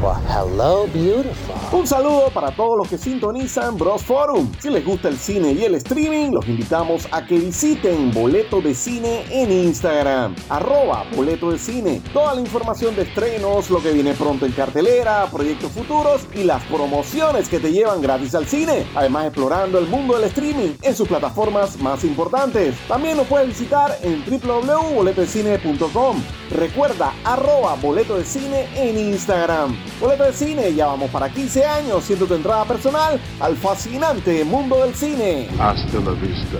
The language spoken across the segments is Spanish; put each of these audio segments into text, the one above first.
吧。Hello, beautiful. Un saludo para todos los que sintonizan Bros Forum. Si les gusta el cine y el streaming, los invitamos a que visiten Boleto de Cine en Instagram. Arroba Boleto de Cine. Toda la información de estrenos, lo que viene pronto en cartelera, proyectos futuros y las promociones que te llevan gratis al cine. Además, explorando el mundo del streaming en sus plataformas más importantes. También nos puedes visitar en www.boletodecine.com. Recuerda, arroba Boleto de Cine en Instagram. Boleto de Cine, ya vamos para 15 años siendo tu entrada personal al fascinante mundo del cine. Hasta la vista,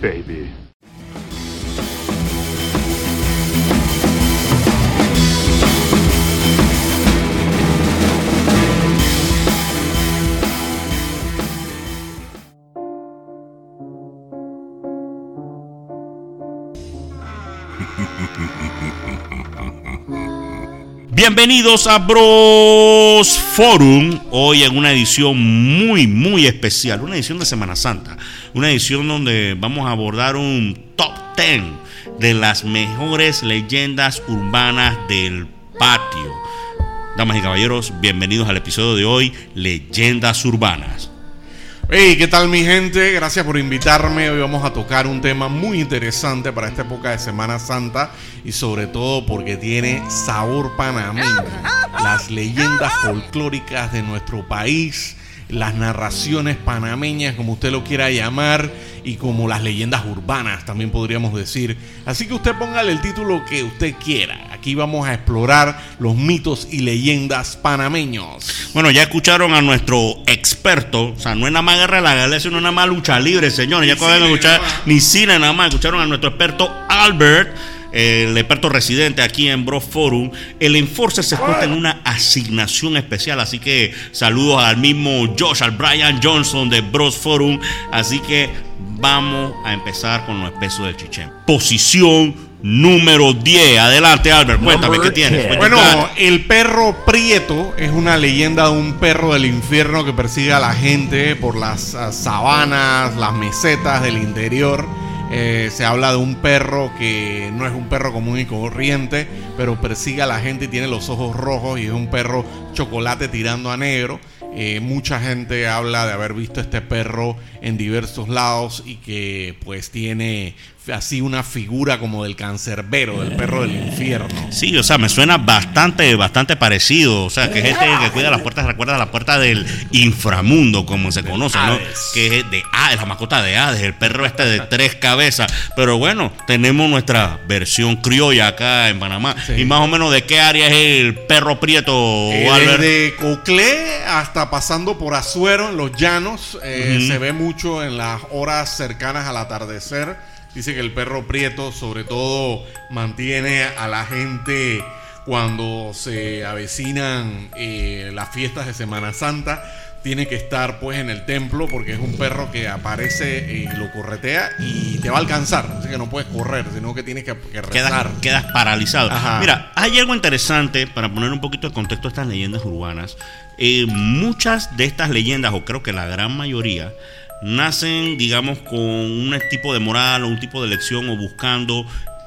baby. Bienvenidos a Bros Forum, hoy en una edición muy, muy especial, una edición de Semana Santa, una edición donde vamos a abordar un top 10 de las mejores leyendas urbanas del patio. Damas y caballeros, bienvenidos al episodio de hoy, Leyendas Urbanas. Hey, ¿qué tal mi gente? Gracias por invitarme. Hoy vamos a tocar un tema muy interesante para esta época de Semana Santa y sobre todo porque tiene sabor panameño. Las leyendas folclóricas de nuestro país, las narraciones panameñas, como usted lo quiera llamar, y como las leyendas urbanas, también podríamos decir. Así que usted póngale el título que usted quiera. Aquí vamos a explorar los mitos y leyendas panameños. Bueno, ya escucharon a nuestro experto, o sea, no es nada más guerra de la galaxia, no es nada más lucha libre, señores. Ya acaban de escuchar ni cine nada más, escucharon a nuestro experto Albert el experto residente aquí en Bro Forum, el Enforcer se expuesta en una asignación especial. Así que saludos al mismo Josh, al Brian Johnson de Bros Forum. Así que vamos a empezar con los pesos del chichen. Posición número 10. Adelante, Albert, cuéntame qué tienes. Bueno, el perro Prieto es una leyenda de un perro del infierno que persigue a la gente por las uh, sabanas, las mesetas del interior. Eh, se habla de un perro que no es un perro común y corriente, pero persigue a la gente y tiene los ojos rojos y es un perro chocolate tirando a negro. Eh, mucha gente habla de haber visto este perro en diversos lados y que pues tiene así una figura como del cancerbero, del perro del infierno. Sí, o sea, me suena bastante, bastante parecido. O sea, que gente que cuida las puertas, recuerda la puerta del inframundo, como se conoce, ¿no? Que es de Hades, la mascota de Hades, el perro este de tres cabezas. Pero bueno, tenemos nuestra versión criolla acá en Panamá. Y más o menos de qué área es el perro prieto, eh, Desde Coclé hasta pasando por Azuero, en los llanos, eh, se ve mucho en las horas cercanas al atardecer Dice que el perro prieto sobre todo mantiene a la gente cuando se avecinan eh, las fiestas de Semana Santa. Tiene que estar pues en el templo porque es un perro que aparece y lo corretea y te va a alcanzar. Así que no puedes correr, sino que tienes que, que rezar. Quedas, paralizado. Mira, hay algo interesante para poner un poquito de contexto a estas leyendas urbanas. Eh, muchas de estas leyendas, o creo que la gran mayoría, nacen, digamos, con un tipo de moral o un tipo de lección o buscando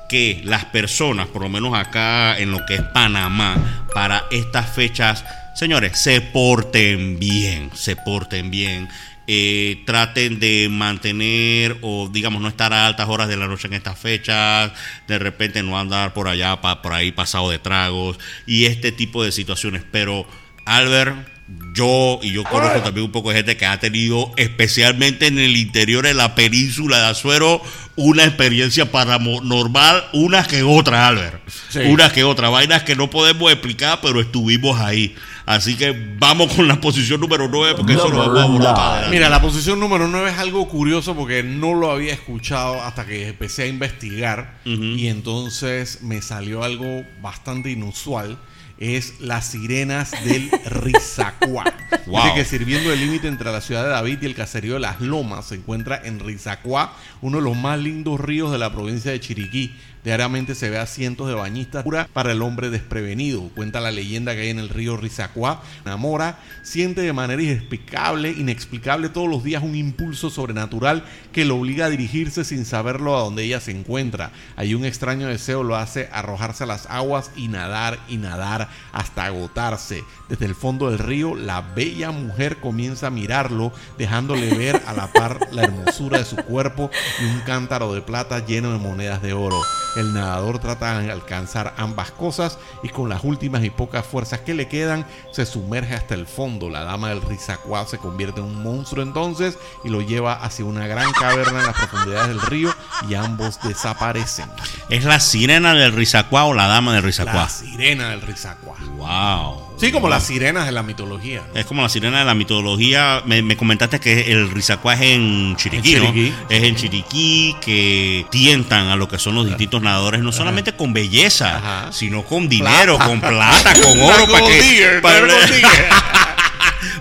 que las personas, por lo menos acá en lo que es Panamá, para estas fechas, señores, se porten bien, se porten bien. Eh, traten de mantener o digamos no estar a altas horas de la noche en estas fechas, de repente no andar por allá, por ahí pasado de tragos y este tipo de situaciones. Pero Albert, yo y yo conozco también un poco de gente que ha tenido, especialmente en el interior de la península de Azuero, una experiencia paranormal, una que otra, Albert. Una que otra. Vainas que no podemos explicar, pero estuvimos ahí. Así que vamos con la posición número 9, porque eso lo vamos a abordar. Mira, la posición número 9 es algo curioso porque no lo había escuchado hasta que empecé a investigar. Y entonces me salió algo bastante inusual es las sirenas del Rizacuá. Dice que sirviendo el límite entre la ciudad de David y el caserío de Las Lomas, se encuentra en Rizacuá, uno de los más lindos ríos de la provincia de Chiriquí. Diariamente se ve a cientos de bañistas para el hombre desprevenido. Cuenta la leyenda que hay en el río Rizacuá. Namora siente de manera inexplicable, inexplicable todos los días un impulso sobrenatural que lo obliga a dirigirse sin saberlo a donde ella se encuentra. Hay un extraño deseo lo hace arrojarse a las aguas y nadar y nadar hasta agotarse. Desde el fondo del río, la bella mujer comienza a mirarlo, dejándole ver a la par la hermosura de su cuerpo y un cántaro de plata lleno de monedas de oro. El nadador trata de alcanzar ambas cosas y con las últimas y pocas fuerzas que le quedan se sumerge hasta el fondo. La dama del Rizacuá se convierte en un monstruo entonces y lo lleva hacia una gran caverna en las profundidades del río y ambos desaparecen. ¿Es la sirena del Rizacuá o la dama del Rizacuá? La sirena del Rizacuá. Wow. Sí, como las sirenas de la mitología. ¿no? Es como la sirena de la mitología. Me, me comentaste que el Rizacuá es en Chiriquí, En ¿no? Chiriquí. Es en Chiriquí que tientan a lo que son los distintos nadadores, no solamente con belleza, Ajá. sino con dinero, Plata. con plata, con oro, para que, para,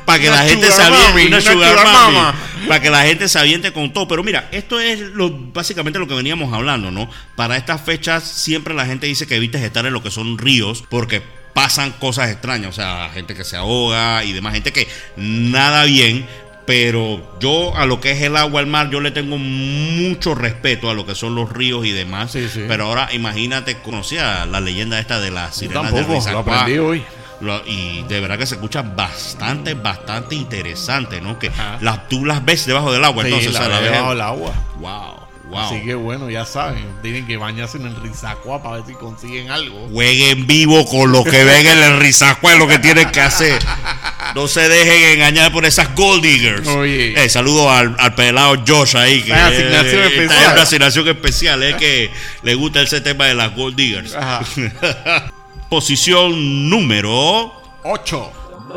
para que la gente se aviente, para que la gente se aviente con todo. Pero mira, esto es lo, básicamente lo que veníamos hablando, ¿no? Para estas fechas siempre la gente dice que evites estar en lo que son ríos porque pasan cosas extrañas, o sea, gente que se ahoga y demás, gente que nada bien. Pero yo a lo que es el agua, el mar, yo le tengo mucho respeto a lo que son los ríos y demás. Sí, sí. Pero ahora imagínate, conocía la leyenda esta de las Yo sirenas de lo aprendí hoy. Lo- y de verdad que se escucha bastante, bastante interesante, ¿no? Que Ajá. las, tú las ves debajo del agua, Sí, entonces la o sea, la ves- debajo del agua. Wow, wow. Así que bueno, ya saben, tienen que bañarse en el Rizacuá para ver si consiguen algo. Jueguen vivo con lo que ven en el Rizacuá, es lo que tienen que hacer. No se dejen engañar por esas gold diggers. Oye. Eh, saludo al, al pelado Josh ahí. Que Una asignación eh, especial. Está en una asignación especial. Es que le gusta ese tema de las gold diggers. Ajá. Posición número. 8.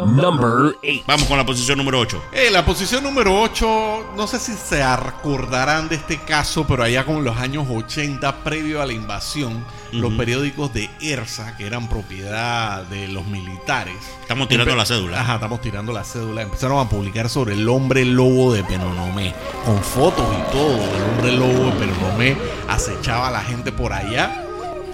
Number 8. Vamos con la posición número 8. Eh, la posición número 8, no sé si se acordarán de este caso, pero allá como en los años 80, previo a la invasión, los periódicos de ERSA, que eran propiedad de los militares, Estamos tirando la cédula. Ajá, estamos tirando la cédula. Empezaron a publicar sobre el hombre lobo de Penonomé, con fotos y todo. El hombre lobo de Penonomé acechaba a la gente por allá.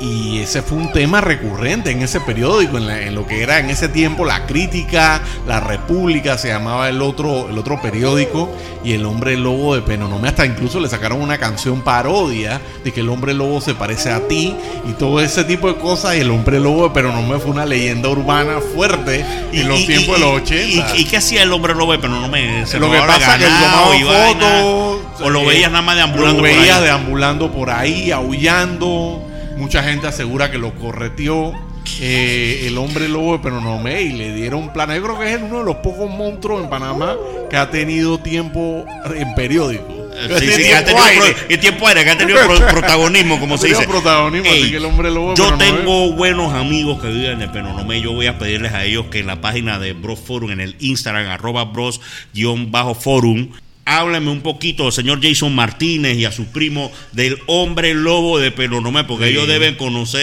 Y ese fue un tema recurrente en ese periódico, en, la- en lo que era en ese tiempo la crítica, la República, se llamaba el otro, el otro periódico, y el hombre lobo de Penonomé, hasta incluso le sacaron una canción parodia de que el hombre lobo se parece a ti, y todo ese tipo de cosas, y el hombre lobo de Penonomé fue una leyenda urbana fuerte en los tiempos de los 80. ¿Y, y qué hacía el hombre lobo? Pero no me. se Lo que pasa que él tomaba y fotos. O lo eh, veías nada más deambulando Lo por veías ahí. deambulando por ahí, aullando. Mucha gente asegura que lo correteó eh, el hombre lobo de Penonomé y le dieron plana. Yo creo que es uno de los pocos monstruos en Panamá que ha tenido tiempo en periódico. Eh, Sí, sí, que ha Tiempo tenido, aire. pro- y tiempo aire, que ha tenido pro- protagonismo, como se dice. protagonismo, así Ey, que el hombre lobo de yo tengo buenos amigos que viven en Penonomé. Yo voy a pedirles a ellos que en la página de Bros Forum, en el Instagram, arroba bros-forum, háblenme un poquito, señor Jason Martínez y a su primo del hombre lobo de Penonomé, porque Sí. ellos deben conocer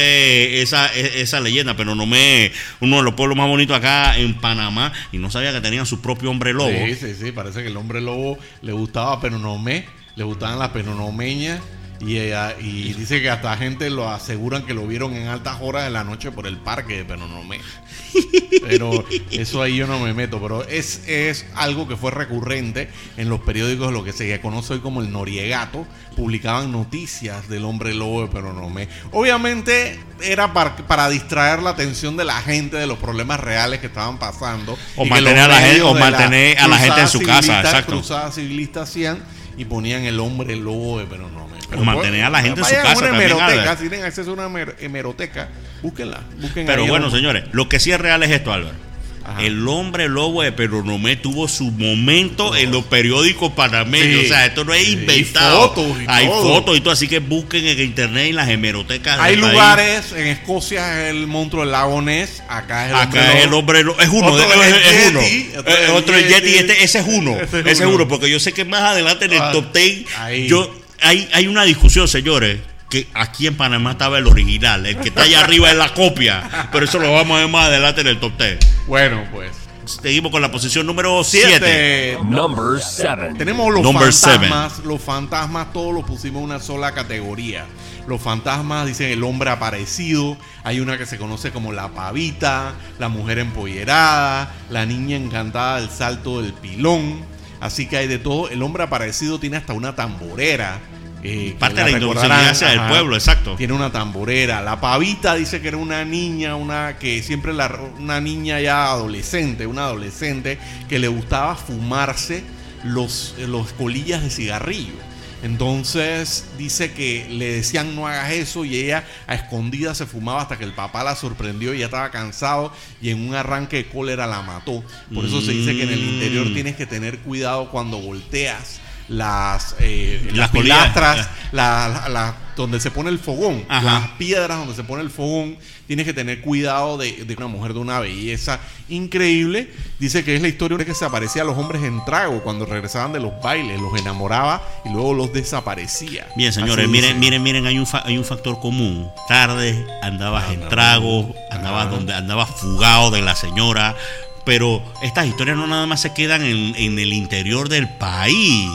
esa, e- esa leyenda. Penonomé, uno de los pueblos más bonitos acá en Panamá, y no sabía que tenían su propio hombre lobo. Sí, sí, sí, parece que el hombre lobo le gustaba Penonomé, le gustaban las penonomeñas y, ella- y dice que hasta gente lo aseguran que lo vieron en altas horas de la noche por el parque de Penonomé. Pero eso ahí yo no me meto, pero es, es algo que fue recurrente en los periódicos, lo que se conoce hoy como el Noriegato, publicaban noticias del hombre lobo de Penonomé. Obviamente era para, para distraer la atención de la gente de los problemas reales que estaban pasando. O mantener a la gente- o mantener a la gente en su casa, exacto. Cruzadas civilistas hacían y ponían el hombre lobo de Penonomé. O mantener a la gente en su casa una también, hemeroteca, si tienen acceso a una hemer- hemeroteca, búsquenla. busquen Pero bueno, señores, lo que sí es real es esto, Álvaro. Ajá. El hombre lobo de Penonomé tuvo su momento en los periódicos panameños. Sí. O sea, esto no es Sí, inventado. y fotos y Hay todo. fotos y todo. Así que busquen en internet y las hemerotecas. Hay país. lugares, en Escocia es el monstruo del lago Ness, acá es el hombre Acá es el hombre lobo. Es uno. Otro es es, uno. Yeti, otro Eh, el Otro es el Yeti. Este, ese es uno. Ese es uno. Porque yo sé que más adelante en el Ah, top 10. ahí. Yo, hay, hay una discusión, señores. Que aquí en Panamá estaba el original. El que está allá arriba es la copia. Pero eso lo vamos a ver más adelante en el top 10. Bueno, pues. Seguimos con la posición número 7. Number 7. Tenemos los Number fantasmas. Los fantasmas todos los pusimos en una sola categoría. Los fantasmas dicen el hombre aparecido. Hay una que se conoce como la pavita, la mujer empollerada, la niña encantada del salto del pilón. Así que hay de todo. El hombre aparecido tiene hasta una tamborera. eh, Parte de la idiosincrasia del pueblo, exacto. Tiene una tamborera. La pavita dice que era una niña, una que siempre la, una niña ya adolescente, una adolescente que le gustaba fumarse los, los colillas de cigarrillo. Entonces dice que le decían no hagas eso y ella a escondidas se fumaba hasta que el papá la sorprendió y ya estaba cansado y en un arranque de cólera la mató. Por eso se dice que en el interior Mm. tienes que tener cuidado cuando volteas las, eh, Las las pilastras, la- la- la- donde se pone el fogón, Ajá. las piedras donde se pone el fogón, tienes que tener cuidado de, de una mujer de una belleza increíble. Dice que es la historia de que se aparecía a los hombres en trago cuando regresaban de los bailes, los enamoraba y luego los desaparecía. Bien, señores, Así miren, dice. miren, miren, hay un, fa- hay un factor común. Tarde andabas en trago, andabas donde andabas fugado de la señora, pero estas historias no nada más se quedan en, en el interior del país.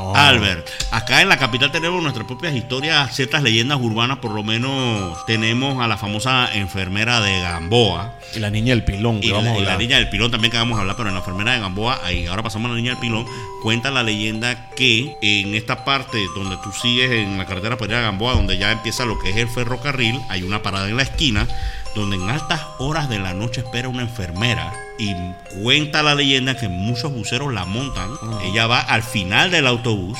No. Albert, acá en la capital tenemos nuestras propias historias, ciertas leyendas urbanas, por lo menos tenemos a la famosa enfermera de Gamboa, Y la niña del pilón, que y vamos la, a y la niña del pilón también que vamos a hablar, pero en la enfermera de Gamboa, ahí ahora pasamos a la niña del pilón, cuenta la leyenda que en esta parte donde tú sigues en la carretera para ir a Gamboa, donde ya empieza lo que es el ferrocarril, hay una parada en la esquina, donde en altas horas de la noche espera una enfermera y cuenta la leyenda que muchos buceros la montan, ella va al final del autobús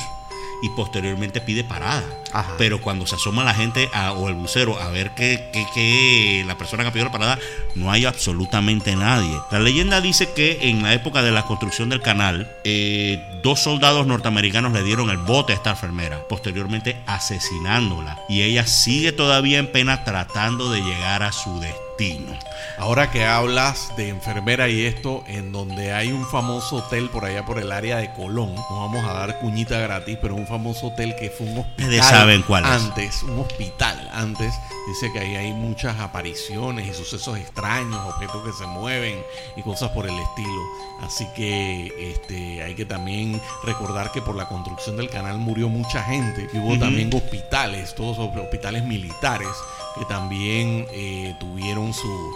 y posteriormente pide parada. Ajá. Pero cuando se asoma la gente a- o el bucero a ver que, que- que la persona que pedido la parada, no hay absolutamente nadie. La leyenda dice que en la época de la construcción del canal, eh, dos soldados norteamericanos le dieron el bote a esta enfermera, posteriormente asesinándola. Y ella sigue todavía en pena tratando de llegar a su destino. Ahora que hablas de enfermera y esto, en donde hay un famoso hotel por allá por el área de Colón, no vamos a dar cuñita gratis, pero un famoso hotel que fue un hospital. Saben cuál es. Antes, un hospital antes, dice que ahí hay muchas apariciones y sucesos extraños, objetos que se mueven y cosas por el estilo. Así que este, hay que también recordar que por la construcción del canal murió mucha gente y hubo también hospitales, todos hospitales militares que también eh, tuvieron su,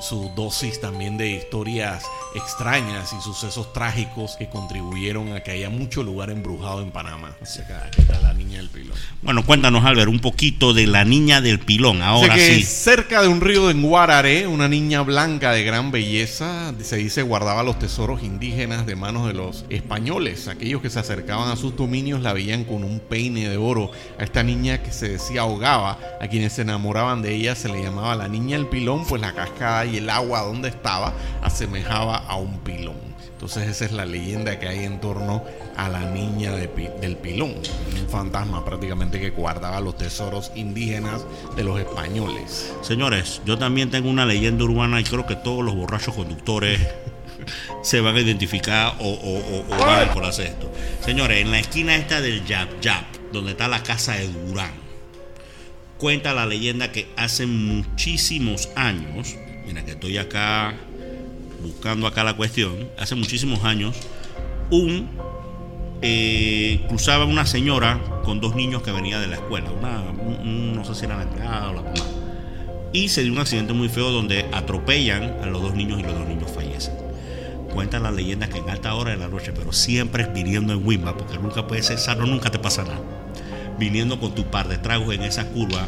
su dosis también de historias extrañas y sucesos trágicos que contribuyeron a que haya mucho lugar embrujado en Panamá. Así que aquí está la niña del pilón. Bueno, cuéntanos, Albert, un poquito de la niña del pilón. Ahora que sí. cerca de un río en Guararé, una niña blanca de gran belleza, se dice guardaba los tesoros indígenas de manos de los españoles. Aquellos que se acercaban a sus dominios la veían con un peine de oro. A esta niña que se decía ahogaba, a quienes se enamoraban de ella se le llamaba la niña del pilón, pues la cascada y el agua donde estaba asemejaba a un pilón. Entonces esa es la leyenda que hay en torno a la niña de del pilón, un fantasma prácticamente que guardaba los tesoros indígenas de los españoles. Señores, yo también tengo una leyenda urbana y creo que todos los borrachos conductores se van a identificar o, o- o- o van a desconocer esto. Señores, en la esquina esta del Yap Yap, donde está la casa de Durán, cuenta la leyenda que hace muchísimos años, mira que estoy acá buscando acá la cuestión, hace muchísimos años, un eh, cruzaba una señora con dos niños que venía de la escuela, una, un- un- no sé si era la empleada o la mamá, y se dio un accidente muy feo donde atropellan a los dos niños y los dos niños fallecen. Cuenta la leyenda que en alta hora de la noche, pero siempre viniendo en Wimba, porque nunca puede ser sano, nunca te pasa nada. Viniendo con tu par de tragos en esa curva,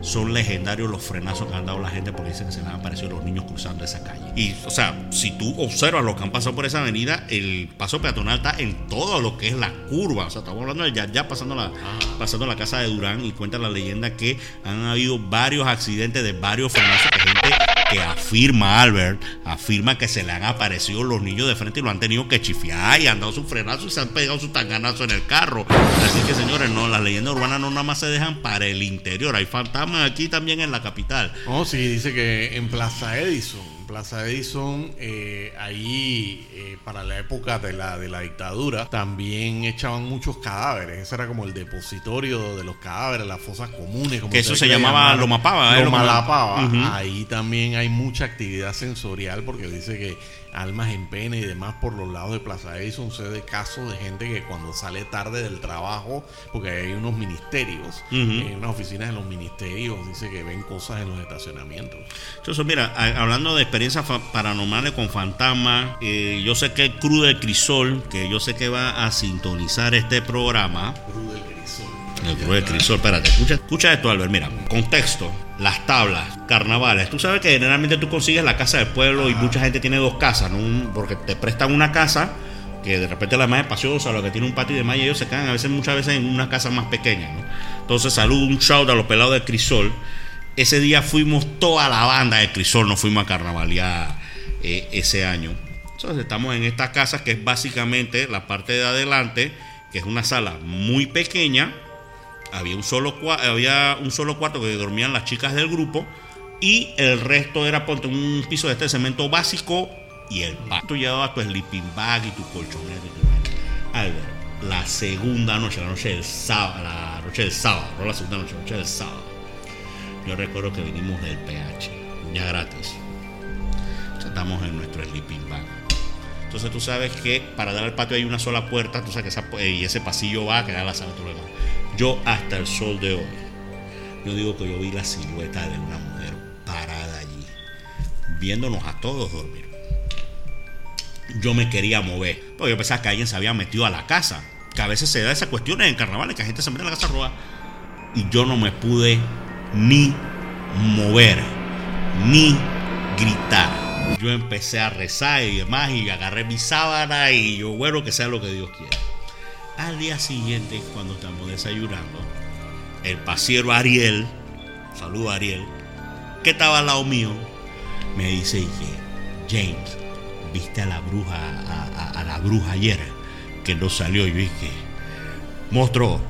son legendarios los frenazos que han dado la gente porque dicen que se les han aparecido los niños cruzando esa calle. Y, o sea, si tú observas lo que han pasado por esa avenida, el paso peatonal está en todo lo que es la curva. O sea, estamos hablando de ya, ya pasando, la, pasando la casa de Durán y cuenta la leyenda que han habido varios accidentes de varios frenazos de gente que afirma Albert, afirma que se le han aparecido los niños de frente y lo han tenido que chifiar y han dado su frenazo y se han pegado su tanganazo en el carro. Así que señores, no, las leyendas urbanas no nada más se dejan para el interior, hay fantasmas aquí también en la capital. Oh, sí, dice que en Plaza Edison Plaza Edison, eh, ahí eh, para la época de la, de la dictadura, también echaban muchos cadáveres. Ese era como el depositorio de los cadáveres, las fosas comunes. Como Que eso se llamaba. Lomapava, ¿eh? Lomalapava. Ahí también hay mucha actividad sensorial porque dice que almas en pena y demás por los lados de Plaza Edison se de casos de gente que cuando sale tarde del trabajo, porque hay unos ministerios, Ujú. en unas oficinas de los ministerios, dice que ven cosas en los estacionamientos. Entonces, mira, hablando de experiencias paranormales con fantasmas, eh, yo sé que el Cruz del Crisol, que yo sé que va a sintonizar este programa. El Cruz del Crisol, espérate, escucha, escucha esto, Albert. Mira, contexto, las tablas, carnavales. Tú sabes que generalmente tú consigues la casa del pueblo y mucha gente tiene dos casas, ¿no? Porque te prestan una casa que de repente la más espaciosa, lo que tiene un patio y demás, y ellos se quedan a veces, muchas veces en una casa más pequeña, ¿no? Entonces, saludo, un shout a los pelados del Crisol. Ese día fuimos toda la banda de Crisol, nos fuimos a carnavalear eh, ese año. Entonces estamos en esta casa que es básicamente la parte de adelante, que es una sala muy pequeña. Había un solo, había un solo cuarto que dormían las chicas del grupo y el resto era ponte un piso de este cemento básico y el patio. Tú llevabas tu sleeping bag y tu colchoneta y tu. Albert, la segunda noche, la noche del sábado, la noche del sábado, no la segunda noche, la noche del sábado. Yo recuerdo que vinimos del PH, ya gratis. Estamos en nuestro sleeping bag. Entonces tú sabes que para dar al patio hay una sola puerta, tú sabes que esa, y ese pasillo va a quedar la sala. demás. Yo hasta el sol de hoy, yo digo que yo vi la silueta de una mujer parada allí, viéndonos a todos dormir. Yo me quería mover, porque yo pensaba que alguien se había metido a la casa. Que a veces se da esas cuestiones en carnavales, que la gente se mete en la casa a robar. Y yo no me pude ni mover, ni gritar. Yo empecé a rezar y demás, y agarré mi sábana, y yo, bueno, que sea lo que Dios quiera. Al día siguiente, cuando estamos desayunando, el pasiero Ariel, saludo Ariel, que estaba al lado mío, me dice y que, James, ¿viste a la bruja, a, la bruja ayer? Que no salió. Yo dije, monstruo,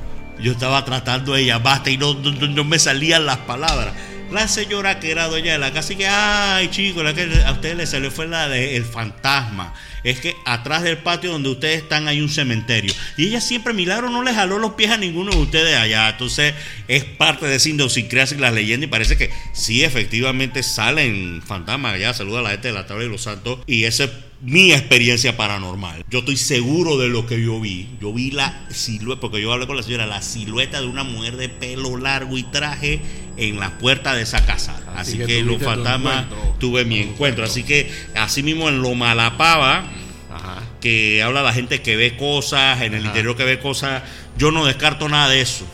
yo estaba tratando de llamarte y no, no, no- no me salían las palabras. La señora que era dueña de la casa y que, ay chicos, la que a ustedes les salió fue la de el fantasma. Es que atrás del patio donde ustedes están hay un cementerio. Y ella siempre, milagro, no le jaló los pies a ninguno de ustedes allá. Entonces es parte de esa idiosincrasia y las leyendas. Y parece que sí, efectivamente salen fantasmas allá. Saluda a la gente de la tabla de los santos. Y esa es mi experiencia paranormal. Yo estoy seguro de lo que yo vi. Yo vi la silueta, porque yo hablé con la señora, la silueta de una mujer de pelo largo y traje en la puerta de esa casa. Así, Así que que, los fantasmas tuve mi encuentro. Así que así mismo en lo malapava Ajá. que habla la gente que ve cosas, en el Ajá. interior que ve cosas, yo no descarto nada de eso.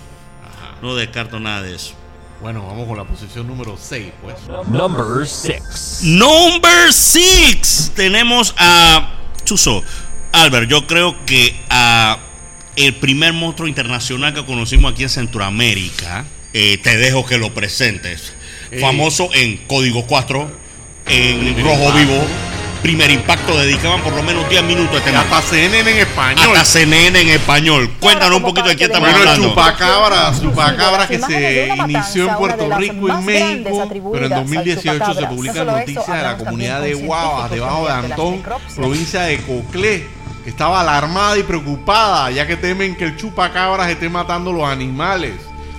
No descarto nada de eso. Bueno, vamos con la posición número 6, pues. Number six. Number 6. Tenemos a Chuso. Albert, yo creo que a el primer monstruo internacional que conocimos aquí en Centroamérica, eh, te dejo que lo presentes. Famoso en Código 4, en Rojo Vivo. Primer impacto, dedicaban por lo menos 10 minutos a este hasta CNN en español. Hasta CNN en español. Cuéntanos un poquito de quién estamos Bueno, el hablando. chupacabras, chupacabras que se inició en Puerto Rico y México, pero en al 2018 se publican noticias eso, de la comunidad de Guavas, debajo de Antón, provincia de Coclé, que estaba alarmada y preocupada, ya que temen que el chupacabras esté matando los animales.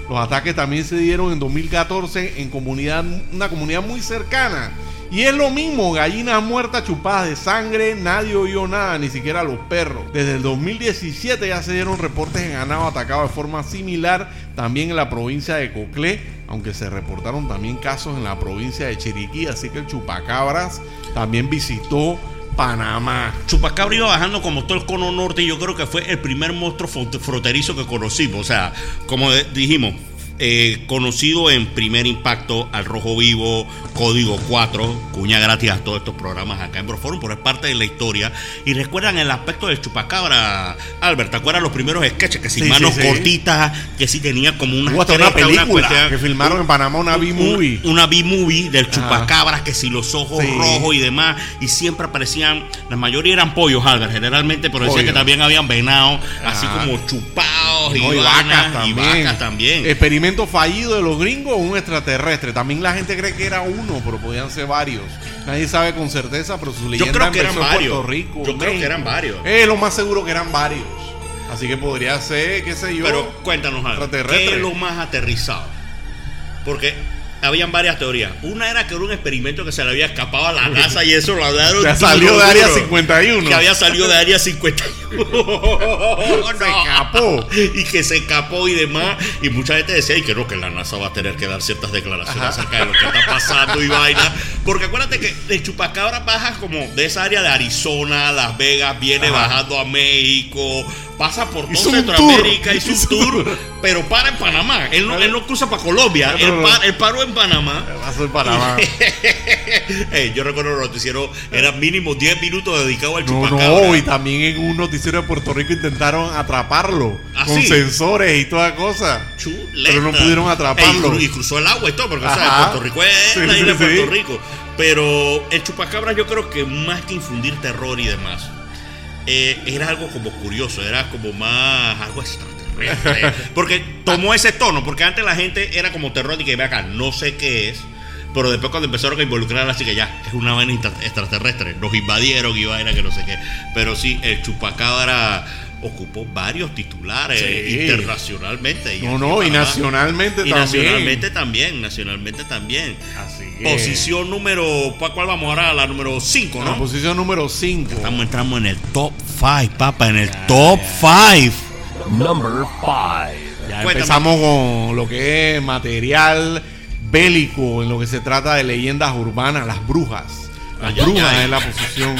Los ataques también se dieron en 2014 en comunidad, una comunidad muy cercana. Y es lo mismo, gallinas muertas chupadas de sangre, nadie oyó nada, ni siquiera los perros. Desde el 2017 ya se dieron reportes en ganado atacado de forma similar también en la provincia de Coclé, aunque se reportaron también casos en la provincia de Chiriquí, así que el chupacabras también visitó Panamá. Chupacabra iba bajando como todo el cono norte y yo creo que fue el primer monstruo fron- fronterizo que conocimos. O sea, como dijimos, eh, conocido en primer impacto al Rojo Vivo, Código 4, cuña gratis a todos estos programas acá en Broforum, pero es parte de la historia. Y recuerdan el aspecto del chupacabra, Albert, ¿te acuerdas los primeros sketches? Que sin Sí, manos sí, sí. cortitas, que sí tenía como una una película cuestión- que filmaron en Panamá, una un- B-movie. Una B-movie del chupacabras, que si los ojos rojos y demás, y siempre aparecían, la mayoría eran pollos, Albert, generalmente, pero decía Pollo. que también habían venado, así como chupados y, No, y vainas, vacas y también. vacas también. Experimento fallido de los gringos o un extraterrestre. También la gente cree que era uno, pero podían ser varios. Nadie sabe con certeza, pero su leyenda creo que eran varios. Puerto Rico. Yo creo que eran varios. Eh, lo más seguro que eran varios. Así que podría ser, qué sé yo. Pero cuéntanos algo. extraterrestre. ¿Qué es lo más aterrizado? Porque habían varias teorías. Una era que era un experimento que se le había escapado a la NASA y eso lo hablaron. Ya salió de Área duro. 51. Que había salido de Área 51. Se escapó. Y que se escapó y demás. Y mucha gente decía y que no, que la NASA va a tener que dar ciertas declaraciones acerca de lo que está pasando y vaina. Porque acuérdate que el chupacabra baja como de esa área de Arizona, Las Vegas, viene Ajá. bajando a México, pasa por todo Centroamérica, hizo Hizo un tour, tour. pero para en Panamá. Él no, él no cruza para Colombia, él, pa- él paró en Panamá. Ey, yo recuerdo el noticiero, era mínimo 10 minutos dedicados al No, chupacabra. no, y también en un noticiero de Puerto Rico intentaron atraparlo ¿Ah, con sí? sensores y toda cosa. Chuleta. Pero no pudieron atraparlo. Ey, y, cru- y cruzó el agua y todo, porque o sea. Puerto Rico es Sí, la sí, isla de. Puerto Rico. Pero el chupacabra yo creo que más que infundir terror y demás, eh, era algo como curioso, era como más algo extraterrestre. porque tomó ese tono, porque antes la gente era como terror y que ve acá, no sé qué es. Pero después cuando empezaron a involucrar así que ya, es una vaina extra- extraterrestre, nos invadieron y vaina que no sé qué. Pero sí, el chupacabra ocupó varios titulares Sí. internacionalmente. No, no, y nacionalmente Y también. nacionalmente también, nacionalmente también. Así que- Posición número, ¿cuál cuál vamos ahora? La número 5, En ¿no? la posición número 5. Estamos entrando en el top 5, papá, en el top 5. Number 5. Ya Cuéntame. empezamos con lo que es material bélico en lo que se trata de leyendas urbanas, las brujas. Las Ay, ay, brujas ay. es la posición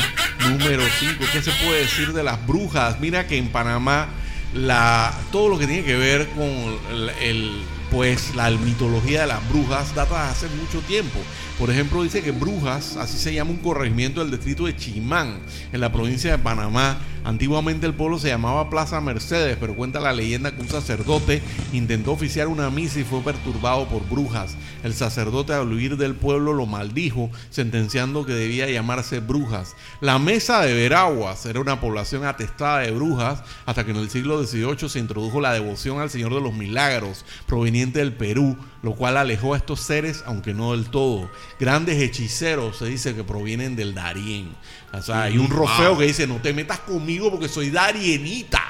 número 5. ¿Qué se puede decir de las brujas? Mira que en Panamá la, todo lo que tiene que ver con el, el, pues la mitología de las brujas data de hace mucho tiempo. Por ejemplo, dice que Brujas, así se llama un corregimiento del distrito de Chimán, en la provincia de Panamá. Antiguamente el pueblo se llamaba Plaza Mercedes, pero cuenta la leyenda que un sacerdote intentó oficiar una misa y fue perturbado por brujas. El sacerdote al huir del pueblo lo maldijo, sentenciando que debía llamarse Brujas. La Mesa de Veraguas era una población atestada de brujas hasta que en el siglo XVIII se introdujo la devoción al Señor de los Milagros, proveniente del Perú, lo cual alejó a estos seres, aunque no del todo. Grandes hechiceros se dice que provienen del Darién. O sea, hay un Mm, rofeo wow. que dice, no te metas conmigo porque soy darienita.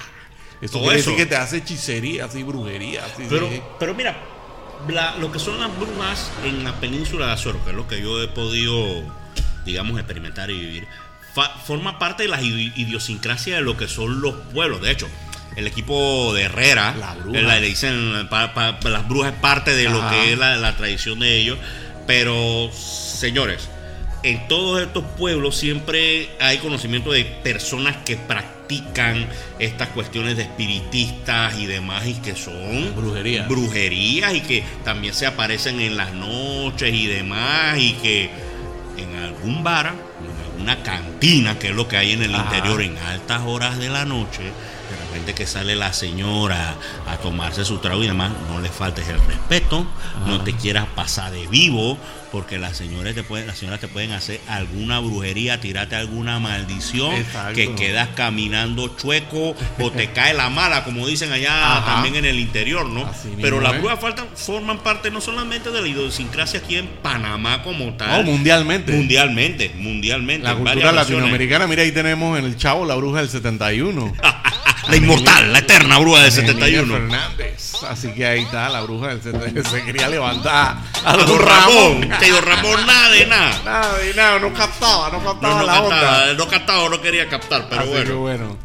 Eso Todo quiere eso. decir que te hace hechicería, así brujería. Así, Pero, sí. pero mira, la- lo que son las brujas en la península de Azores, que es lo que yo he podido, digamos, experimentar y vivir, fa- forma parte de la idi- idiosincrasia de lo que son los pueblos. De hecho, el equipo de Herrera, La bruja. eh, la- le dicen, pa- pa- las brujas es parte de lo que es la, la tradición de ellos. Pero, señores, en todos estos pueblos siempre hay conocimiento de personas que practican estas cuestiones de espiritistas y demás y que son Brujería. brujerías y que también se aparecen en las noches y demás y que en algún bar, en alguna cantina, que es lo que hay en el Ajá. interior en altas horas de la noche, repente que sale la señora a tomarse su trago y demás, no le faltes el respeto, no te quieras pasar de vivo, porque las señoras te pueden, las señoras te pueden hacer alguna brujería, tirarte alguna maldición, Exacto. que quedas caminando chueco o te cae la mala, como dicen allá Ajá. también en el interior, ¿no? Así Pero las es. brujas faltan, forman parte no solamente de la idiosincrasia aquí en Panamá como No, tal, mundialmente. mundialmente, mundialmente. La cultura naciones. latinoamericana, mira ahí tenemos en el Chavo la bruja del 71. La inmortal, la eterna bruja del Angelina 71. Fernández. Así que ahí está la bruja del 71. Se quería levantar a A don Ramón, que don Ramón nada de nada. Nada, de nada, no captaba, no captaba No, no la captaba, onda. no captaba, no quería captar, pero Así bueno. que bueno,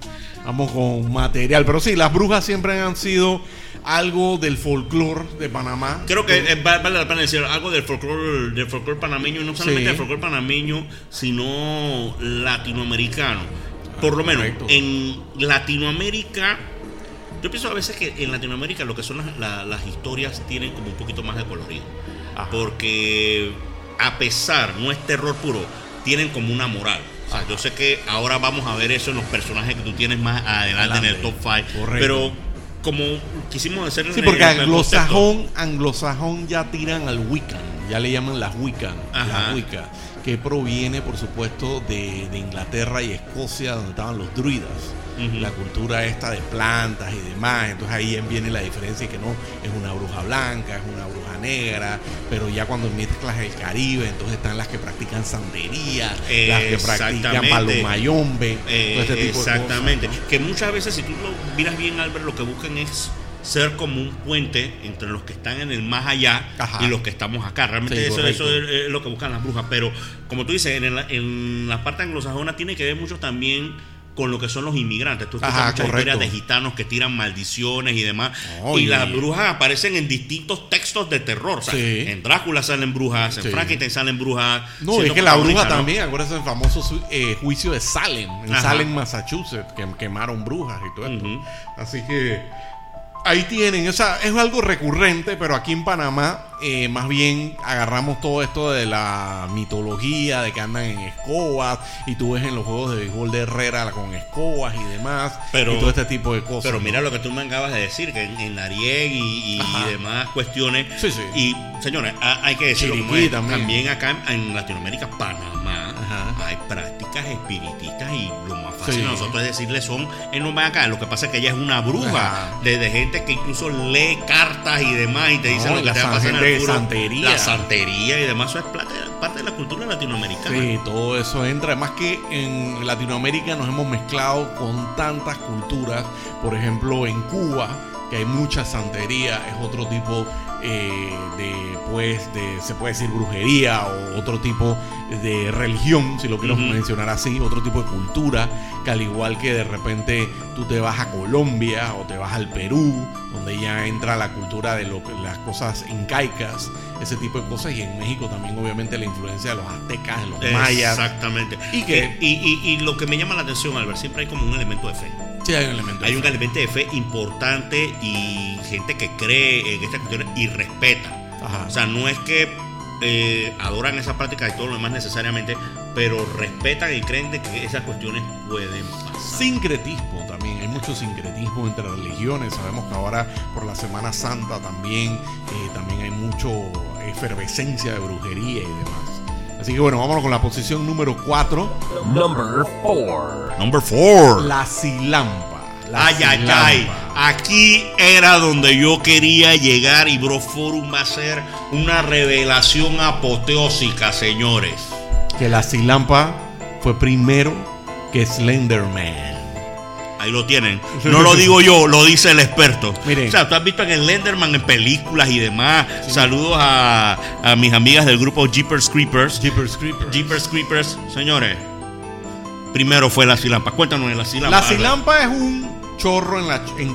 vamos con material. Pero sí, las brujas siempre han sido algo del folclore de Panamá. Creo que eh, va- vale la pena decir algo del folclore del folclore panameño, no solamente Sí. del folclore panameño, sino latinoamericano. Por lo menos correcto. en Latinoamérica, yo pienso a veces que en Latinoamérica lo que son las, la- las historias tienen como un poquito más de colorido. Ajá. Porque a pesar, no es terror puro, tienen como una moral. O sea, yo sé que ahora vamos a ver eso en los personajes que tú tienes más adelante, en el top Adelante. 5. Correcto. Pero como quisimos hacer en Sí, porque en el concepto- anglosajón, anglosajón ya tiran al Wiccan, ya le llaman las Wiccan, Ajá. las Wicca, que proviene, por supuesto, de, de Inglaterra y Escocia, donde estaban los druidas. La cultura esta de plantas y demás. Entonces ahí viene la diferencia que no es una bruja blanca, es una bruja negra, pero ya cuando mezclas el Caribe, entonces están las que practican santería, las que practican palomayombe, Eh, todo este tipo de exactamente. cosas. Que muchas veces, si tú lo miras bien, Albert, lo que buscan es ser como un puente entre los que están en el más allá Ajá. y los que estamos acá. Realmente Sí, eso, es, lo que buscan las brujas. Pero como tú dices, en, el- en la parte anglosajona tiene que ver mucho también con lo que son los inmigrantes. Tú escuchas Ajá, muchas correcto. historias de gitanos que tiran maldiciones y demás. Y las brujas aparecen en distintos textos de terror. O sea, Sí. En Drácula salen brujas, en Sí. Frankenstein salen brujas. No, es que la bruja protagonistas, ¿no? también, acuérdense del famoso eh, juicio de Salem, en Ajá. Salem, Massachusetts, que quemaron brujas y todo esto. Así que ahí tienen, o sea, es algo recurrente, pero aquí en Panamá eh, más bien agarramos todo esto de la mitología, de que andan en escobas, y tú ves en los juegos de béisbol de Herrera con escobas y demás, Pero- y todo este tipo de cosas. Pero ¿no? mira lo que tú me acabas de decir, que en, en y, demás cuestiones. Sí, sí. Y señores, ha- hay que decirlo como es, también. también. acá en, en Latinoamérica, Panamá, Ajá. hay prácticas espiritistas y lo fácil Sí. nosotros es decirle son, no va acá. Lo que pasa es que ella es una bruja de, de gente que incluso lee cartas y demás y te dice No, lo que te va a pasar en el futuro. santería. La santería y demás, eso es parte, parte de la cultura latinoamericana. Sí, todo eso entra. Además que en Latinoamérica nos hemos mezclado con tantas culturas. Por ejemplo, en Cuba, que hay mucha santería, es otro tipo eh, de, pues, de, se puede decir brujería o otro tipo de religión, si lo quiero mencionar así, otro tipo de cultura, que al igual que de repente tú te vas a Colombia o te vas al Perú, donde ya entra la cultura de lo las cosas incaicas, ese tipo de cosas, y en México también obviamente la influencia de los aztecas, de los mayas. Exactamente. Y que- y, y- y lo que me llama la atención, Albert, siempre hay como un elemento de fe. Sí, hay un elemento. Hay un elemento de fe importante y gente que cree en estas cuestiones y respeta. Ajá. O sea, no es que eh, adoran esa práctica y todo lo demás necesariamente, pero respetan y creen de que esas cuestiones pueden pasar. Sincretismo también, hay mucho sincretismo entre religiones. Sabemos que ahora por la Semana Santa también, eh, también hay mucho efervescencia de brujería y demás. Así que bueno, vámonos con la posición número 4, Number 4. Number four. la silampa. La Ay, ay, ay. Aquí era donde yo quería llegar y Broforum va a ser una revelación apoteósica, señores. Que la silampa fue primero que Slenderman. Ahí lo tienen. No lo digo yo, lo dice el experto. Miren. O sea, tú has visto en el Lenderman en películas y demás. Saludos a, a mis amigas del grupo Jeepers Creepers. Jeepers Creepers. Jeepers Creepers, señores. Primero fue la Silampa. Cuéntanos de la Silampa. La silampa es un chorro en, la, en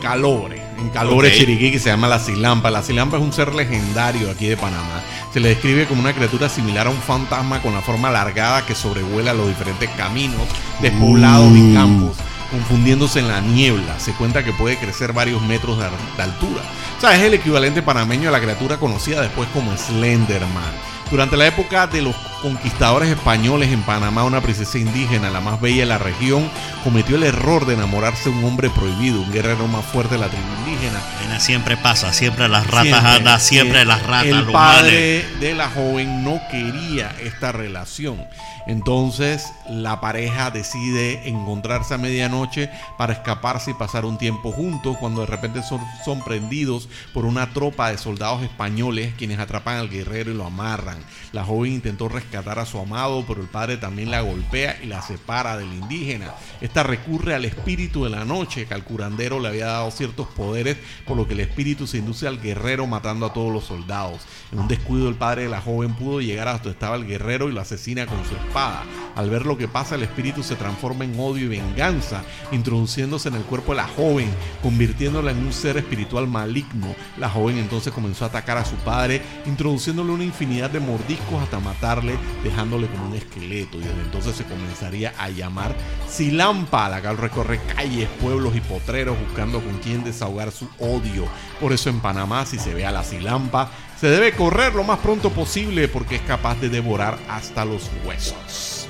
Ok. Chiriquí, que se llama la silampa. La silampa es un ser legendario aquí de Panamá. Se le describe como una criatura similar a un fantasma con la forma alargada que sobrevuela los diferentes caminos, despoblados y campos, confundiéndose en la niebla. Se cuenta que puede crecer varios metros de, altura. O sea, es el equivalente panameño a la criatura conocida después como Slenderman. Durante la época de los conquistadores españoles en Panamá, una princesa indígena, la más bella de la región, cometió el error de enamorarse de un hombre prohibido, un guerrero más fuerte de la tribu indígena. Siempre pasa, siempre las ratas Siempre. andan, siempre las ratas, El los padre de la joven no quería esta relación. Entonces la pareja decide encontrarse a medianoche para escaparse y pasar un tiempo juntos cuando de repente son, son prendidos por una tropa de soldados españoles quienes atrapan al guerrero y lo amarran. La joven intentó rescatar a su amado, pero el padre también la golpea y la separa del indígena. Esta recurre al espíritu de la noche, que al curandero le había dado ciertos poderes, por lo que el espíritu se induce al guerrero matando a todos los soldados. En un descuido el padre de la joven pudo llegar hasta donde estaba el guerrero y lo asesina con su espada. Al ver lo que pasa, el espíritu se transforma en odio y venganza, introduciéndose en el cuerpo de la joven, convirtiéndola en un ser espiritual maligno. La joven entonces comenzó a atacar a su padre, introduciéndole una infinidad de mordiscos hasta matarle, dejándole como un esqueleto. Y desde entonces se comenzaría a llamar Silampa, la cual recorre calles, pueblos y potreros buscando con quién desahogar su odio. Por eso en Panamá, si se ve a la Silampa, se debe correr lo más pronto posible porque es capaz de devorar hasta los huesos.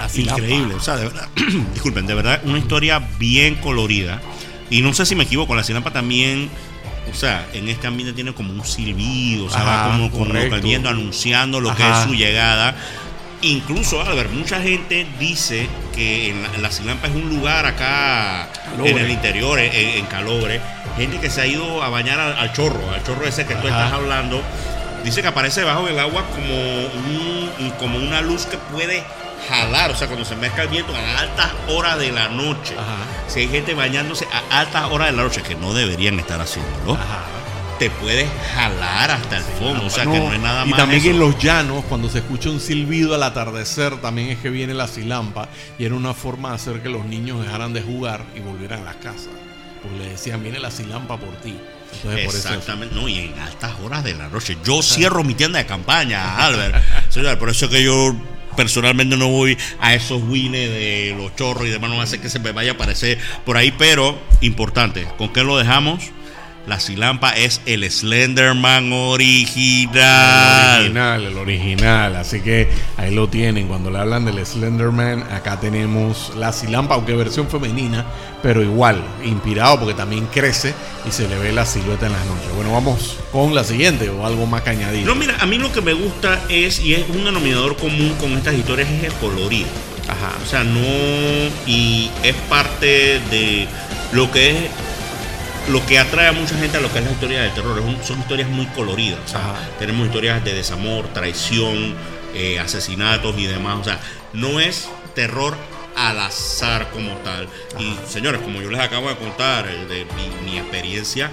Así Increíble, o sea, de verdad, disculpen, de verdad, una historia bien colorida. Y no sé si me equivoco, la Silampa también, o sea, en este ambiente tiene como un silbido, o sea, Ajá, va como, como anunciando lo que es su llegada. Incluso, Albert, mucha gente dice que en la, la Silampa es un lugar acá en el interior, en, en Calobre. Gente que se ha ido a bañar al, al chorro, al chorro ese que tú estás hablando. Dice que aparece debajo del agua como, un- como una luz que puede jalar, o sea, cuando se mezcla el viento a altas horas de la noche. Ajá. Si hay gente bañándose a altas horas de la noche, que no deberían estar haciéndolo, Ajá. te puedes jalar hasta el fondo, o sea, No, que no es nada y más. también eso. en los llanos, cuando se escucha un silbido al atardecer, también es que viene la silampa y era una forma de hacer que los niños dejaran de jugar y volvieran a las casas. Porque le decían, viene la silampa por ti. Entonces. Exactamente, no, y en altas horas de la noche. Yo cierro mi tienda de campaña, Albert. Señor, por eso es que yo personalmente no voy a esos wines de los chorros y demás, no hace que se me vaya a aparecer por ahí, pero importante, ¿con qué lo dejamos? La Silampa es el Slenderman original. El original, el original. Así que ahí lo tienen. Cuando le hablan del Slenderman, acá tenemos la Silampa, aunque versión femenina, pero igual, inspirado porque también crece y se le ve la silueta en las noches. Bueno, vamos con la siguiente o algo más que añadir. No, mira, a mí lo que me gusta es, y es un denominador común con estas historias, es el colorido. Ajá. O sea, no. Y es parte de lo que es. Lo que atrae a mucha gente a lo que es la historia del terror. Es un- son historias muy coloridas. O sea, Ajá. tenemos historias de desamor, traición, eh, asesinatos y demás. O sea, no es terror al azar como tal. Y señores, como yo les acabo de contar de mi, mi experiencia,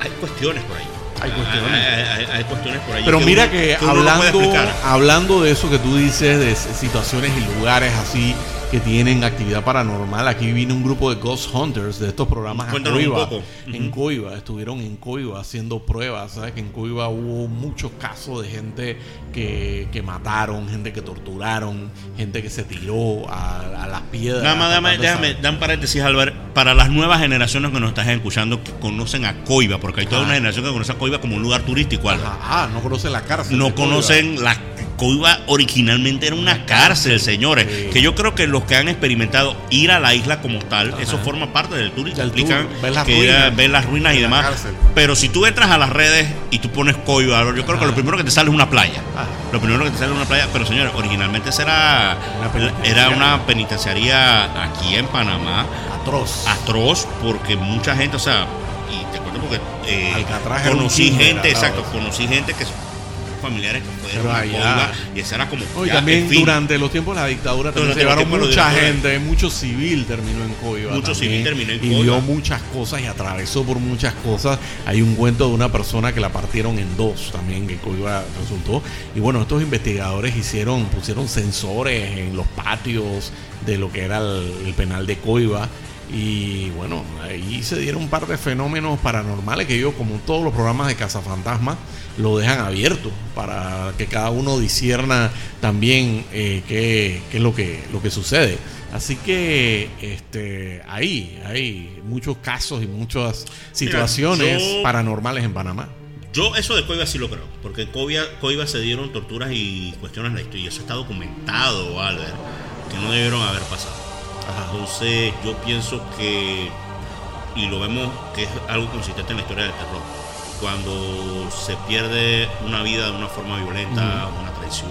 hay cuestiones por ahí. Hay cuestiones. Hay, hay- hay cuestiones por ahí. Pero mira uno- que hablando, hablando de eso que tú dices, de situaciones y lugares así que tienen actividad paranormal, aquí vino un grupo de Ghost Hunters de estos programas a Coiba. En. Coiba, estuvieron en Coiba haciendo pruebas, ¿sabes? Que en Coiba hubo muchos casos de gente que, que mataron, gente que torturaron, gente que se tiró a, a las piedras. Nada más, déjame, déjame, dan paréntesis, Albert. Para las nuevas generaciones que nos estás escuchando, que conocen a Coiba, porque hay toda Ajá. una generación que conoce a Coiba como un lugar turístico, Albert. Ajá, ah, no conocen la cárcel. No Coiba. conocen la Coiba originalmente era una cárcel, señores. Sí. Que yo creo que los que han experimentado ir a la isla como tal, Ajá. eso forma parte del tour y te explican ver las que ruinas ver las ruinas y la demás. cárcel. Pero si tú entras a las redes y tú pones Coiba, yo creo que lo primero que te sale es una playa. Ajá. Lo primero que te sale es una playa, pero señores, originalmente era Una era una penitenciaría aquí en Panamá Atroz. atroz porque mucha gente, o sea, y te cuento porque eh, conocí gente, exacto, conocí gente que familiares que fueron a y esa era como No, y ya, también durante los tiempos de la dictadura también se llevaron mucha gente, mucho civil terminó en Coiba. Mucho también, civil terminó en y Coiba. vio muchas cosas y atravesó por muchas cosas. Hay un cuento de una persona que la partieron en dos también, que Coiba resultó. Y bueno, estos investigadores hicieron, pusieron sensores en los patios de lo que era el, el penal de Coiba. Y bueno, ahí se dieron un par de fenómenos paranormales que ellos, como todos los programas de Cazafantasmas, lo dejan abierto para que cada uno disierna también eh, qué, qué es lo que, lo que sucede. Así que este, ahí hay muchos casos y muchas situaciones yo- paranormales en Panamá. Yo eso de Coiba sí lo creo, porque en Coiba, Coiba se dieron torturas y cuestiones de historia, y eso está documentado, Albert, que no debieron haber pasado. Entonces yo pienso que, y lo vemos que es algo consistente en la historia del terror, cuando se pierde una vida de una forma violenta, una traición,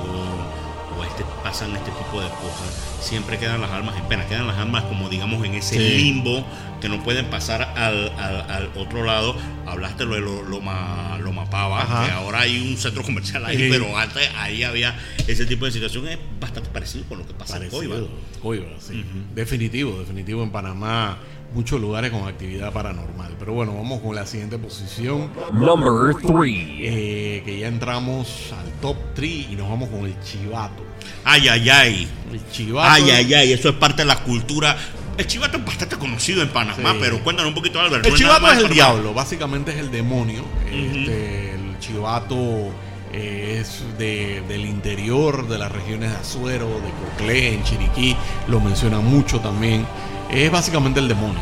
o este, pasan este tipo de cosas, siempre quedan las almas en pena, quedan las almas como digamos en ese Sí. limbo que no pueden pasar al, al- al otro lado. Hablaste lo de lo, Loma, Loma Pava, Ajá. que ahora hay un centro comercial ahí, Sí. pero antes ahí había ese tipo de situación, es bastante parecido con lo que pasa en Coiba. Coiba, sí. Definitivo, definitivo en Panamá. Muchos lugares con actividad paranormal. Pero bueno, vamos con la siguiente posición. Number three. eh, que ya entramos al top 3 y nos vamos con el chivato. Ay, ay, ay. El chivato. Ay, ay, ay, eso es parte de la cultura. El chivato es bastante conocido en Panamá, Sí. pero cuéntanos un poquito, Albert. El no chivato es el diablo, básicamente es el demonio. Este, el chivato eh, es de- del interior de las regiones de Azuero, de Coclé, en Chiriquí, lo menciona mucho también. Es básicamente el demonio,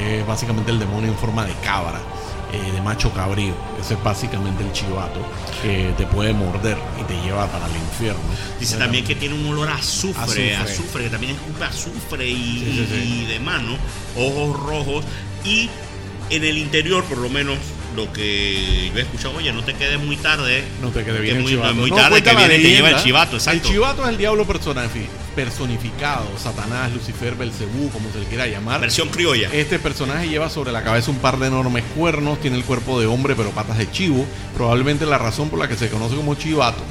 es básicamente el demonio en forma de cabra, eh, de macho cabrío. Ese es básicamente el chivato que te puede morder y te lleva para el infierno. Dice también que tiene un olor a azufre, Azufre. azufre, que también escupe azufre y, Sí, sí, sí. y demás, ¿no? Ojos rojos. Y en el interior, por lo menos, lo que yo he escuchado, oye, no te quedes muy tarde. No te quedes que bien el muy, chivato. muy No, tarde que viene te lleva el chivato, exacto. El chivato es el diablo personifi- personificado, Satanás, Lucifer, Belcebú, como se le quiera llamar. Versión criolla. Este personaje lleva sobre la cabeza un par de enormes cuernos, tiene el cuerpo de hombre pero patas de chivo, probablemente la razón por la que se conoce como chivato.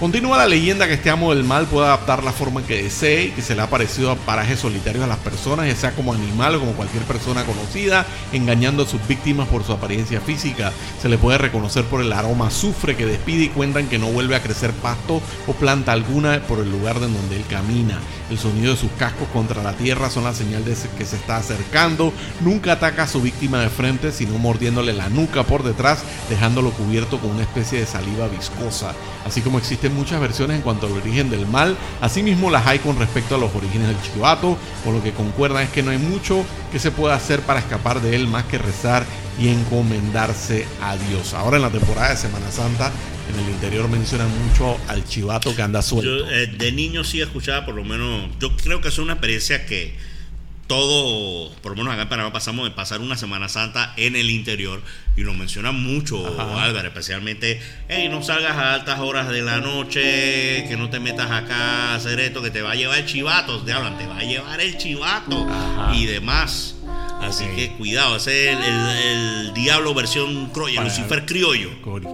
Continúa la leyenda que este amo del mal puede adaptar la forma que desee y que se le ha parecido a parajes solitarios a las personas, ya sea como animal o como cualquier persona conocida, engañando a sus víctimas por su apariencia física. Se le puede reconocer por el aroma azufre que despide y cuentan que no vuelve a crecer pasto o planta alguna por el lugar de donde él camina. El sonido de sus cascos contra la tierra son la señal de que se está acercando. Nunca ataca a su víctima de frente, sino mordiéndole la nuca por detrás, dejándolo cubierto con una especie de saliva viscosa. Así como muchas versiones en cuanto al origen del mal, asimismo las hay con respecto a los orígenes del chivato, por lo que concuerdan es que no hay mucho que se pueda hacer para escapar de él más que rezar y encomendarse a Dios. Ahora en la temporada de Semana Santa, en el interior mencionan mucho al chivato que anda suelto. Yo eh, de niño sí escuchaba, por lo menos, yo creo que es una experiencia que todo, por lo menos acá en Panamá pasamos de pasar una Semana Santa en el interior y lo mencionan mucho, Ajá. Álvaro, especialmente, hey, no salgas a altas horas de la noche, que no te metas acá a hacer esto, que te va a llevar el chivato, te hablan, te va a llevar el chivato Ajá. y demás. Así que cuidado, ese es el, el- el diablo versión Para- Lucifer criollo.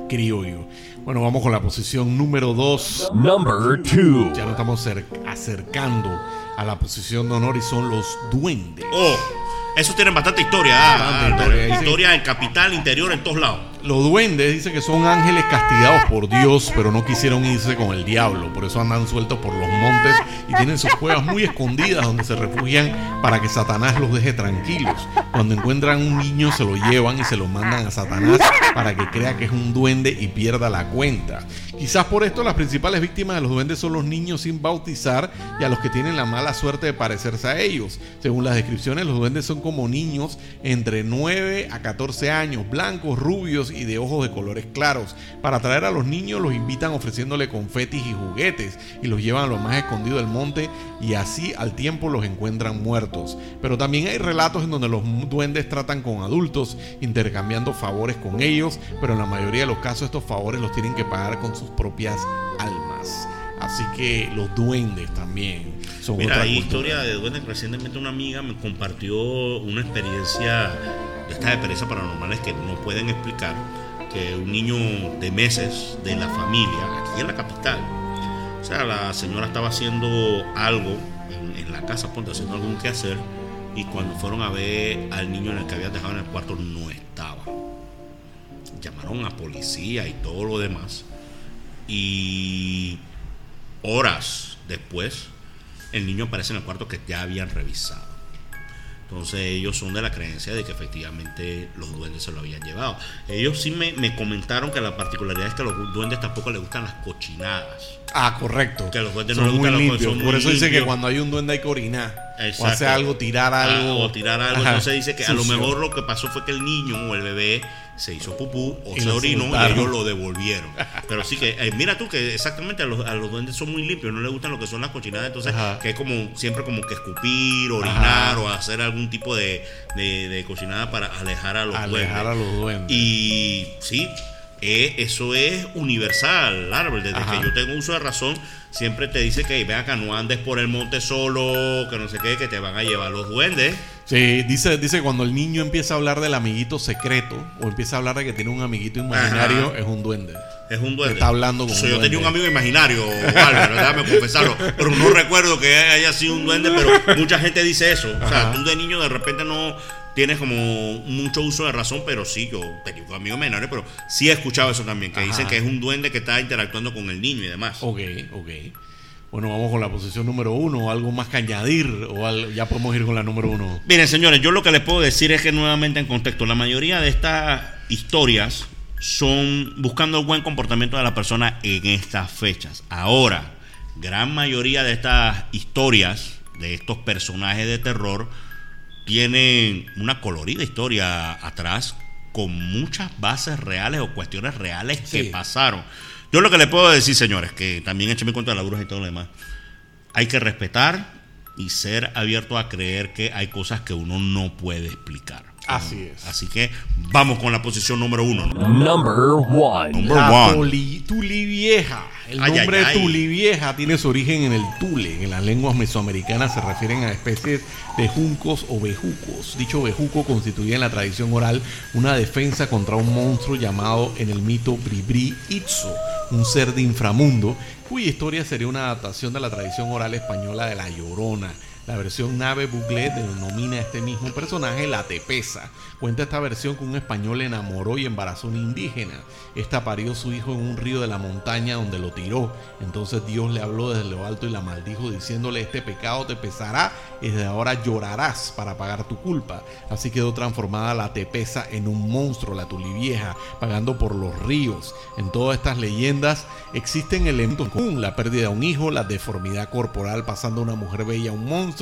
Criollo. Bueno, vamos con la posición número 2. Number two. Ya nos estamos cer- acercando a la posición de honor y son los duendes. Oh, esos tienen bastante historia. ah, ah, historia, historia en capital, interior, en todos lados. Los duendes dice que son ángeles castigados por Dios, pero no quisieron irse con el diablo. Por eso andan sueltos por los montes y tienen sus cuevas muy escondidas donde se refugian para que Satanás los deje tranquilos. Cuando encuentran un niño se lo llevan y se lo mandan a Satanás para que crea que es un duende y pierda la cuenta. Quizás por esto las principales víctimas de los duendes son los niños sin bautizar y a los que tienen la mala suerte de parecerse a ellos. Según las descripciones, los duendes son como niños entre 9 a 14 años, blancos, rubios y de ojos de colores claros. Para atraer a los niños los invitan ofreciéndole confetis y juguetes y los llevan a lo más escondido del monte y así al tiempo los encuentran muertos. Pero también hay relatos en donde los duendes tratan con adultos intercambiando favores con ellos, pero en la mayoría de los casos estos favores los tienen que pagar con sus propias almas. Así que los duendes también son Mira, otra hay historia de duendes. Recientemente una amiga me compartió una experiencia, de estas experiencias paranormales que no pueden explicar, que un niño de meses de la familia, aquí en la capital, o sea, la señora estaba haciendo algo en, en la casa, ponte, haciendo algún que hacer, y cuando fueron a ver al niño en el que había dejado en el cuarto, no estaba. Llamaron a policía y todo lo demás. Y horas después, el niño aparece en el cuarto que ya habían revisado. Entonces ellos son de la creencia de que efectivamente los duendes se lo habían llevado. Ellos sí me, me comentaron que la particularidad es que a los duendes tampoco les gustan las cochinadas. Ah, correcto. Que a los duendes son no les gustan los- Por eso dice que cuando hay un duende hay que orinar. O hacer algo, tirar Ah, algo. o tirar algo. Ajá, Entonces dice que a lo mejor lo que pasó fue que el niño o el bebé se hizo pupú o Y se orinó y ellos lo devolvieron. Pero sí que, eh, mira tú que exactamente a los, a los duendes son muy limpios, no les gustan lo que son las cochinadas, entonces Ajá. que es como siempre como que escupir, orinar Ajá. o hacer algún tipo de, de, de cochinada para alejar a los Alejar a duendes. los duendes. Y sí, eh, eso es universal, árbol. Desde Ajá. que yo tengo uso de razón, siempre te dice que ven acá, no andes por el monte solo, que no sé qué, que te van a llevar los duendes. Sí, dice, dice cuando el niño empieza a hablar del amiguito secreto o empieza a hablar de que tiene un amiguito imaginario, Ajá. es un duende. Es un duende. Está hablando con O sea, un yo tenía un amigo imaginario, Álvaro, déjame confesarlo. Pero no recuerdo que haya sido un duende, pero mucha gente dice eso. O sea, Ajá. tú de niño de repente no tienes como mucho uso de razón, pero sí, yo tenía un amigo menor, pero sí he escuchado eso también, que Ajá. dicen que es un duende que está interactuando con el niño y demás. Ok, ok. Bueno, vamos con la posición número uno. ¿Algo más que añadir? ¿O al- ya podemos ir con la número uno? Miren, señores, yo lo que les puedo decir es que nuevamente en contexto, la mayoría de estas historias son buscando el buen comportamiento de la persona en estas fechas. Ahora, gran mayoría de estas historias, de estos personajes de terror, tienen una colorida historia atrás con muchas bases reales o cuestiones reales que Sí. pasaron. Yo lo que les puedo decir, señores, que también échenme cuenta de la bruja y todo lo demás hay que respetar y ser abierto a creer que hay cosas que uno no puede explicar. Así es. Así que vamos con la posición número uno. ¿no? Number one. Number La one. Tuli, Tuli Vieja. El nombre ay, ay. Tuli Vieja tiene su origen en el Tule. En las lenguas mesoamericanas se refieren a especies de juncos o bejucos. Dicho bejuco constituía en la tradición oral una defensa contra un monstruo llamado en el mito Bribri Itzo, un ser de inframundo, cuya historia sería una adaptación de la tradición oral española de la Llorona. La versión nave Buglet denomina a este mismo personaje la Tepesa. Cuenta esta versión que un español enamoró y embarazó a una indígena. Esta parió su hijo en un río de la montaña donde lo tiró. Entonces Dios le habló desde lo alto y la maldijo diciéndole este pecado te pesará y desde ahora llorarás para pagar tu culpa. Así quedó transformada la Tepesa en un monstruo, la Tulivieja, pagando por los ríos. En todas estas leyendas existen elementos en común, la pérdida de un hijo, la deformidad corporal pasando de una mujer bella a un monstruo,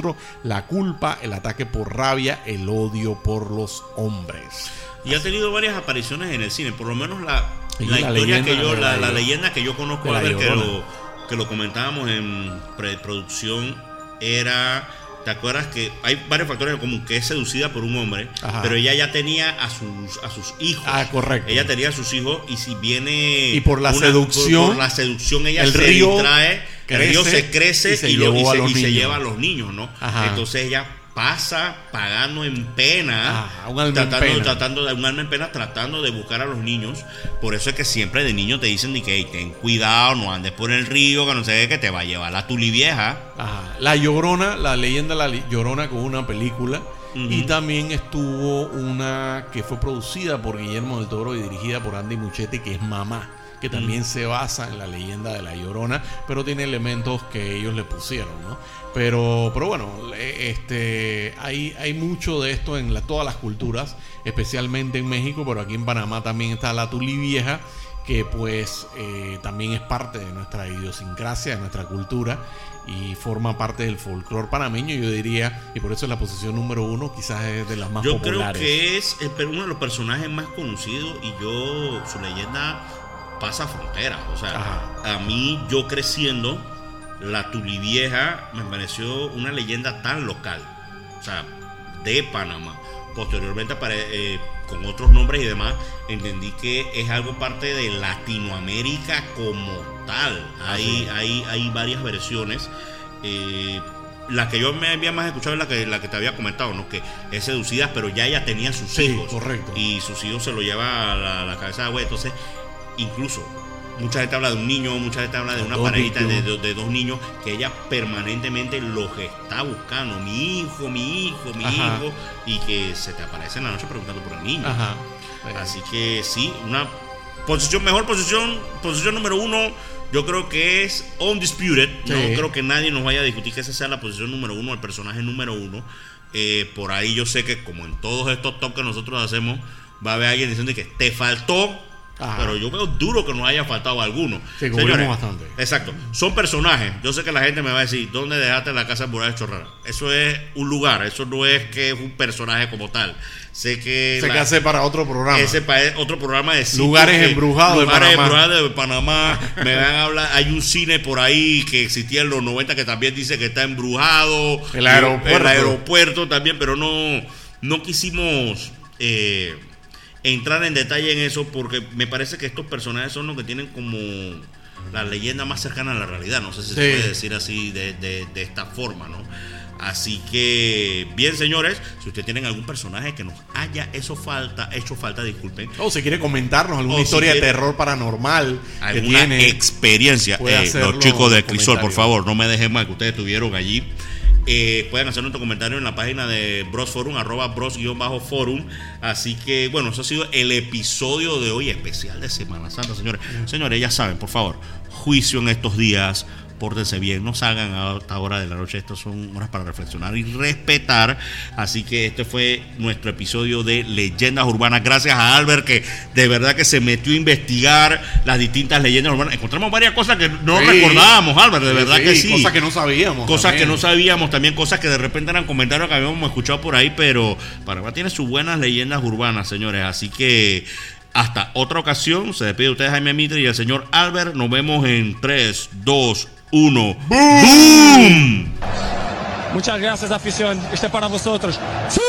la culpa, el ataque por rabia, el odio por los hombres. Y ha tenido varias apariciones en el cine, por lo menos la, la la historia leyenda que yo, la, leyenda que yo conozco, a ver, que lo, que lo comentábamos en preproducción, era, ¿te acuerdas que hay varios factores en común? Que es seducida por un hombre, Ajá. pero ella ya tenía a sus, a sus hijos. Ah, correcto. Ella tenía a sus hijos y si viene... Y por la seducción, Por, la seducción ella el se río distrae, el río se crece y se y, lo- y se, y lleva a los niños, ¿no? Ajá. Entonces ella pasa pagando en pena, un alma en tratando, pena. tratando de un alma en pena, tratando de buscar a los niños. Por eso es que siempre de niño te dicen de que "Ey, ten cuidado, no andes por el río, que no sé qué, que te va a llevar la tuli vieja. Ajá. La Llorona, la leyenda la Llorona con una película. Y también estuvo una que fue producida por Guillermo del Toro y dirigida por Andy Muchetti, que es Mamá, que también se basa en la leyenda de la Llorona, pero tiene elementos que ellos le pusieron, ¿no? Pero, pero bueno, este, hay, hay mucho de esto en la- todas las culturas, especialmente en México, pero aquí en Panamá también está la Tuli Vieja, que pues eh, también es parte de nuestra idiosincrasia, de nuestra cultura y forma parte del folclore panameño, yo diría, y por eso es la posición número uno, quizás es de las más Yo populares. creo que es uno de los personajes más conocidos y yo, su leyenda pasa fronteras. O sea, Ajá. a mí, yo creciendo, la Tuli Vieja me pareció una leyenda tan local. O sea, de Panamá. Posteriormente, eh, con otros nombres y demás, entendí que es algo parte de Latinoamérica como tal. Hay, hay, hay varias versiones. Eh, la que yo me había más escuchado es la que, la que te había comentado, ¿no? Que es seducida, pero ya ella tenía sus Sí, hijos. correcto. Y sus hijos se lo lleva a la, la cabeza de agua. Entonces, incluso, mucha gente habla de un niño, mucha gente habla de una Dos parejita de, niños. de- de dos niños que ella permanentemente los está buscando. Mi hijo, mi hijo, mi Ajá. hijo. Y que se te aparece en la noche preguntando por el niño. Ajá. Así que sí, una posición, mejor posición, posición número uno, yo creo que es Undisputed. No creo que nadie nos vaya a discutir que esa sea la posición número uno, el personaje número uno. Eh, por ahí yo sé que como en todos estos top que nosotros hacemos, va a haber alguien diciendo que te faltó. Ajá. Pero yo veo duro que nos haya faltado alguno. Sí, cubrimos bastante. Exacto. Son personajes. Yo sé que la gente me va a decir, ¿dónde dejaste la casa embrujada de Chorrera? Eso es un lugar, eso no es que es un personaje como tal. Sé que... La- que hace para otro programa. ese pa- es otro programa de sitios Lugares embrujados de lugares Panamá. embrujados de Panamá. Me van a hablar. Hay un cine por ahí que existía en los 90 que también dice que está embrujado. El aeropuerto. El aeropuerto también, pero no, no quisimos eh, entrar en detalle en eso porque me parece que estos personajes son los que tienen como la leyenda más cercana a la realidad. No sé si se puede decir así de, de- de esta forma, ¿no? Así que, bien, señores, si ustedes tienen algún personaje que nos haya eso falta, hecho falta, disculpen. O si quiere comentarnos alguna O si historia de terror paranormal que alguna tiene. experiencia. Eh, los chicos de Crisol, por favor, no me dejen mal que ustedes estuvieron allí. Eh, pueden hacer nuestro comentario en la página de Bros Forum, arroba bros-forum. Así que, bueno, eso ha sido el episodio de hoy especial de Semana Santa, señores. Señores, ya saben, por favor, juicio en estos días. Pórtense bien, no salgan a esta hora de la noche. Estas son horas para reflexionar y respetar. Así que este fue nuestro episodio de Leyendas Urbanas. Gracias a Albert, que de verdad que se metió a investigar las distintas leyendas urbanas. Encontramos varias cosas que no Sí. recordábamos, Albert, de verdad que sí. Cosas que no sabíamos. Cosas también. que no sabíamos, también cosas que de repente eran comentarios que habíamos escuchado por ahí, pero Panamá tiene sus buenas leyendas urbanas, señores. Así que hasta otra ocasión, se despide de ustedes Jaime Mitre y el señor Albert. Nos vemos en 3, 2, 1. ¡Boom! Muchas gracias, afición. Este es para vosotros. ¡Sí!